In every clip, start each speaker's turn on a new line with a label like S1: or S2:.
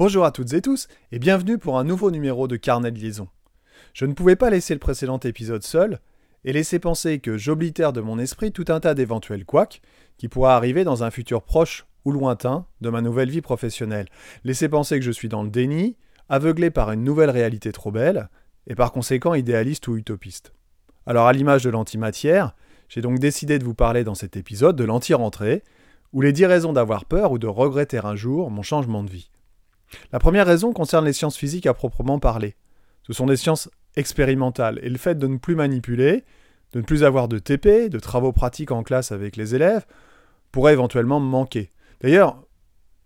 S1: Bonjour à toutes et tous et bienvenue pour un nouveau numéro de Carnet de liaison. Je ne pouvais pas laisser le précédent épisode seul et laisser penser que j'oblitère de mon esprit tout un tas d'éventuels couacs qui pourraient arriver dans un futur proche ou lointain de ma nouvelle vie professionnelle. Laisser penser que je suis dans le déni, aveuglé par une nouvelle réalité trop belle et par conséquent idéaliste ou utopiste. Alors à l'image de l'antimatière, j'ai donc décidé de vous parler dans cet épisode de l'anti-rentrée, ou les 10 raisons d'avoir peur ou de regretter un jour mon changement de vie. La première raison concerne les sciences physiques à proprement parler. Ce sont des sciences expérimentales et le fait de ne plus manipuler, de ne plus avoir de TP, de travaux pratiques en classe avec les élèves, pourrait éventuellement me manquer. D'ailleurs,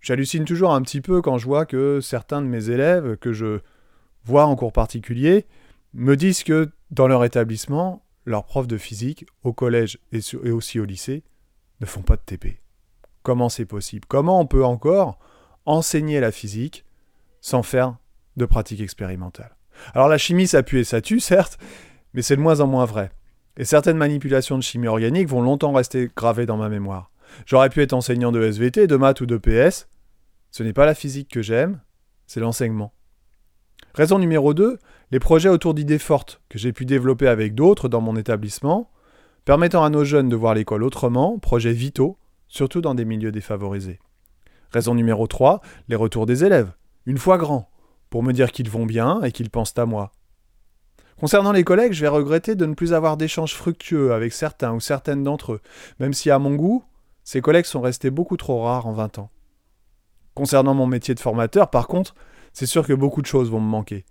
S1: j'hallucine toujours un petit peu quand je vois que certains de mes élèves que je vois en cours particulier me disent que dans leur établissement, leurs profs de physique, au collège et aussi au lycée, ne font pas de TP. Comment c'est possible? Comment on peut encore enseigner la physique sans faire de pratique expérimentale Alors la chimie ça pue et ça tue, certes, mais c'est de moins en moins vrai. Et certaines manipulations de chimie organique vont longtemps rester gravées dans ma mémoire. J'aurais pu être enseignant de SVT, de maths ou de PS. Ce n'est pas la physique que j'aime, c'est l'enseignement. Raison numéro 2, les projets autour d'idées fortes que j'ai pu développer avec d'autres dans mon établissement, permettant à nos jeunes de voir l'école autrement, projets vitaux surtout dans des milieux défavorisés. Raison numéro 3, les retours des élèves, une fois grands, pour me dire qu'ils vont bien et qu'ils pensent à moi. Concernant les collègues, je vais regretter de ne plus avoir d'échanges fructueux avec certains ou certaines d'entre eux, même si à mon goût, ces collègues sont restés beaucoup trop rares en 20 ans. Concernant mon métier de formateur, par contre, c'est sûr que beaucoup de choses vont me manquer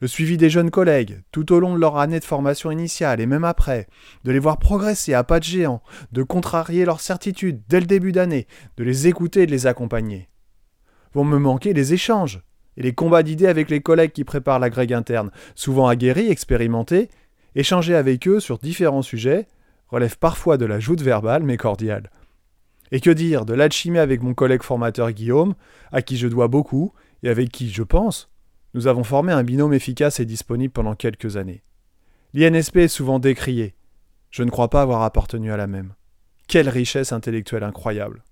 S1: le suivi des jeunes collègues tout au long de leur année de formation initiale et même après, de les voir progresser à pas de géant, de contrarier leurs certitudes dès le début d'année, de les écouter et de les accompagner. Vont me manquer les échanges et les combats d'idées avec les collègues qui préparent la grègue interne, souvent aguerris, expérimentés, échanger avec eux sur différents sujets relève parfois de la joute verbale mais cordiale. Et que dire de l'alchimie avec mon collègue formateur Guillaume, à qui je dois beaucoup et avec qui, je pense, nous avons formé un binôme efficace et disponible pendant quelques années. L'INSP est souvent décrié. Je ne crois pas avoir appartenu à la même. Quelle richesse intellectuelle incroyable.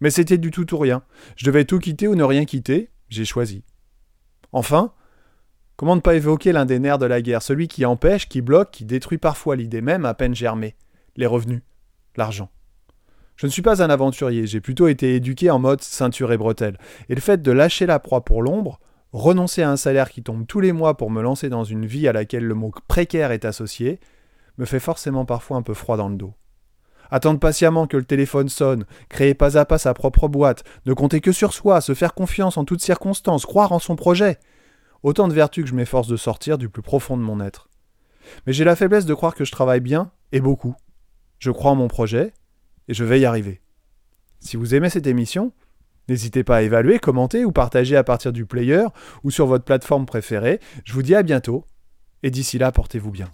S1: Mais c'était du tout ou rien. Je devais tout quitter ou ne rien quitter, j'ai choisi. Enfin, comment ne pas évoquer l'un des nerfs de la guerre, celui qui empêche, qui bloque, qui détruit parfois l'idée même à peine germée, les revenus, l'argent. Je ne suis pas un aventurier, j'ai plutôt été éduqué en mode ceinture et bretelle, et le fait de lâcher la proie pour l'ombre, renoncer à un salaire qui tombe tous les mois pour me lancer dans une vie à laquelle le mot précaire est associé, me fait forcément parfois un peu froid dans le dos. Attendre patiemment que le téléphone sonne, créer pas à pas sa propre boîte, ne compter que sur soi, se faire confiance en toutes circonstances, croire en son projet. Autant de vertus que je m'efforce de sortir du plus profond de mon être. Mais j'ai la faiblesse de croire que je travaille bien et beaucoup. Je crois en mon projet et je vais y arriver. Si vous aimez cette émission, N'hésitez pas à évaluer, commenter ou partager à partir du player ou sur votre plateforme préférée. Je vous dis à bientôt et d'ici là, portez-vous bien.